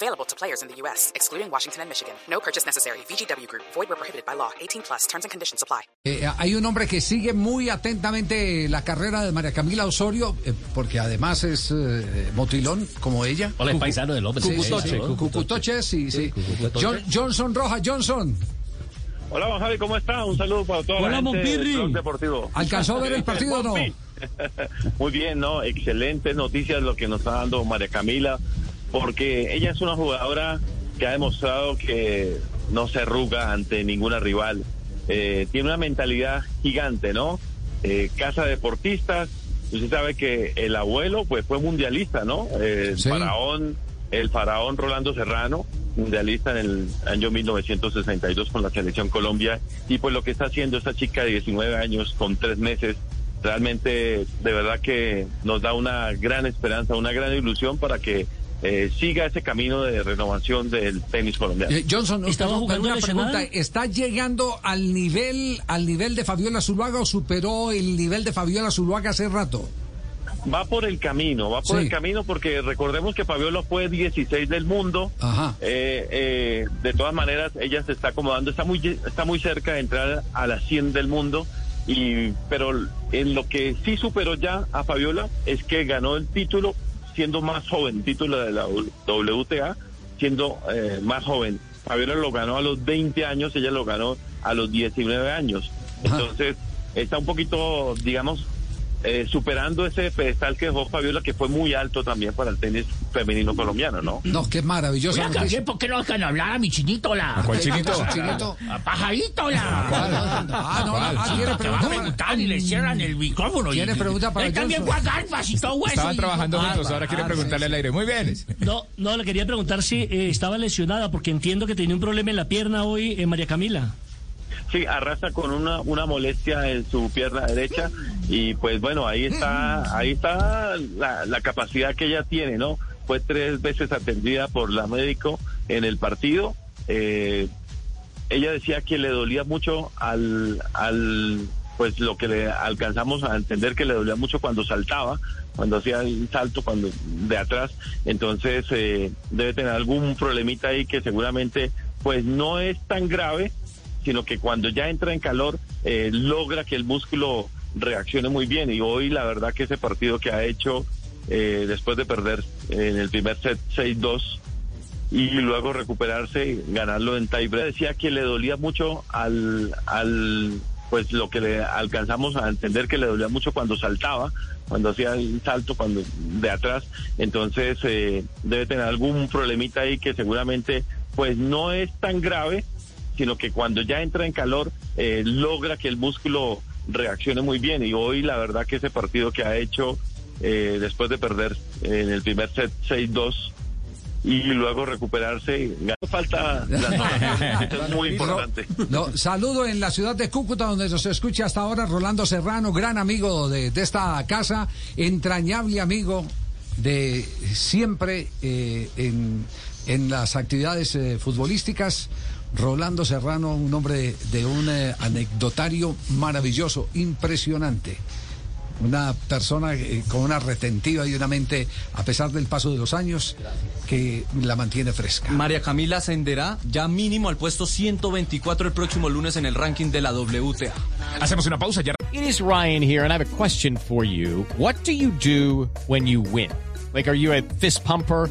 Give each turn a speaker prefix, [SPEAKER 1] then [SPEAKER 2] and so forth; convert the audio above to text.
[SPEAKER 1] Available to players in the U.S., excluding Washington and Michigan. No purchase necessary. VGW Group. Void where prohibited by law. 18 plus. Terms and conditions apply.
[SPEAKER 2] Eh, hay un hombre que sigue muy atentamente la carrera de María Camila Osorio, eh, porque además es eh, motilón, como ella.
[SPEAKER 3] Hola, es paisano del hombre. Cucutoche.
[SPEAKER 2] sí, sí, Cucutoche, sí, sí. John- Johnson Roja, Johnson.
[SPEAKER 4] Hola, Juan Javi, ¿cómo está? Un saludo para toda
[SPEAKER 3] Hola,
[SPEAKER 4] la gente del Deportivo.
[SPEAKER 2] ¿Alcanzó a ver el partido o no?
[SPEAKER 4] Muy bien, ¿no? Excelentes noticias lo que nos está dando María Camila, porque ella es una jugadora que ha demostrado que no se arruga ante ninguna rival. Eh, tiene una mentalidad gigante, ¿no? Eh, casa de deportistas. Usted sabe que el abuelo pues fue mundialista, ¿no? Eh, el faraón, el faraón Rolando Serrano, mundialista en el año 1962 con la selección Colombia. Y pues lo que está haciendo esta chica de 19 años con tres meses, realmente de verdad que nos da una gran esperanza, una gran ilusión para que eh, siga ese camino de renovación del tenis colombiano.
[SPEAKER 2] Eh, Johnson,
[SPEAKER 3] ¿Estaba jugando
[SPEAKER 2] una pregunta, ¿está llegando al nivel al nivel de Fabiola Zuluaga o superó el nivel de Fabiola Zuluaga hace rato?
[SPEAKER 4] Va por el camino, va por
[SPEAKER 2] Sí.
[SPEAKER 4] el camino porque recordemos que Fabiola fue 16 del mundo.
[SPEAKER 2] Ajá.
[SPEAKER 4] Eh, eh, de todas maneras, ella se está acomodando, está muy, está muy cerca de entrar a las 100 del mundo. Y, pero en lo que sí superó ya a Fabiola es que ganó el título siendo más joven, título de la WTA, siendo eh, más joven. Fabiola lo ganó a los 20 años, ella lo ganó a los 19 años.
[SPEAKER 2] Ajá.
[SPEAKER 4] Entonces, está un poquito, digamos, eh, superando ese pedestal que dejó Fabiola, que fue muy alto también para el tenis femenino colombiano, ¿no?
[SPEAKER 2] No, qué maravillosa
[SPEAKER 3] Oiga. Gabriel, ¿por qué no dejan hablar a mi chinito, la?
[SPEAKER 2] ¿Cuál chinito? chinito?
[SPEAKER 3] A pajarito, la.
[SPEAKER 2] Ah, no, ah, tiene
[SPEAKER 3] Que va a
[SPEAKER 2] pregunta para-
[SPEAKER 3] preguntar y le cierran el micrófono.
[SPEAKER 2] ¿Tiene
[SPEAKER 3] y-
[SPEAKER 2] pregunta para
[SPEAKER 3] Él también fue a Garfas y todo eso.
[SPEAKER 5] Estaban trabajando
[SPEAKER 3] Ah,
[SPEAKER 5] juntos, ahora quiere
[SPEAKER 2] ah,
[SPEAKER 5] preguntarle
[SPEAKER 2] sí,
[SPEAKER 5] al aire. Muy bien.
[SPEAKER 6] No, no, le quería preguntar si eh, estaba lesionada, porque entiendo que tenía un problema en la pierna hoy, eh, María Camila.
[SPEAKER 4] Sí, arrasa con una, una molestia en su pierna derecha y pues bueno, ahí está, ahí está la, la capacidad que ella tiene, ¿no? Fue tres veces atendida por la médico en el partido. Eh, ella decía que le dolía mucho al, al, pues lo que le alcanzamos a entender que le dolía mucho cuando saltaba, cuando hacía el salto cuando de atrás, entonces eh, debe tener algún problemita ahí que seguramente pues no es tan grave, sino que cuando ya entra en calor eh, logra que el músculo reaccione muy bien y hoy la verdad que ese partido que ha hecho eh, después de perder en el primer set 6-2 y luego recuperarse, ganarlo en tiebreak. Decía que le dolía mucho al, al, pues lo que le alcanzamos a entender que le dolía mucho cuando saltaba, cuando hacía el salto cuando de atrás, entonces eh, debe tener algún problemita ahí que seguramente pues no es tan grave, sino que cuando ya entra en calor eh, logra que el músculo reaccione muy bien y hoy la verdad que ese partido que ha hecho eh, después de perder en el primer set 6-2 y luego recuperarse. Falta la eso es muy importante.
[SPEAKER 2] No, saludo en la ciudad de Cúcuta, donde nos escucha hasta ahora Rolando Serrano, gran amigo de, de esta casa, entrañable amigo de siempre eh, en, en las actividades eh, futbolísticas. Rolando Serrano, un hombre de un eh, anecdotario maravilloso, impresionante. Una persona eh, con una retentiva y una mente, a pesar del paso de los años, que la mantiene fresca.
[SPEAKER 7] María Camila ascenderá ya mínimo al puesto 124 el próximo lunes en el ranking de la WTA.
[SPEAKER 5] Hacemos una pausa ya.
[SPEAKER 8] It is Ryan here, and I have a question for you. What do you do when you win? Like, are you a fist pumper?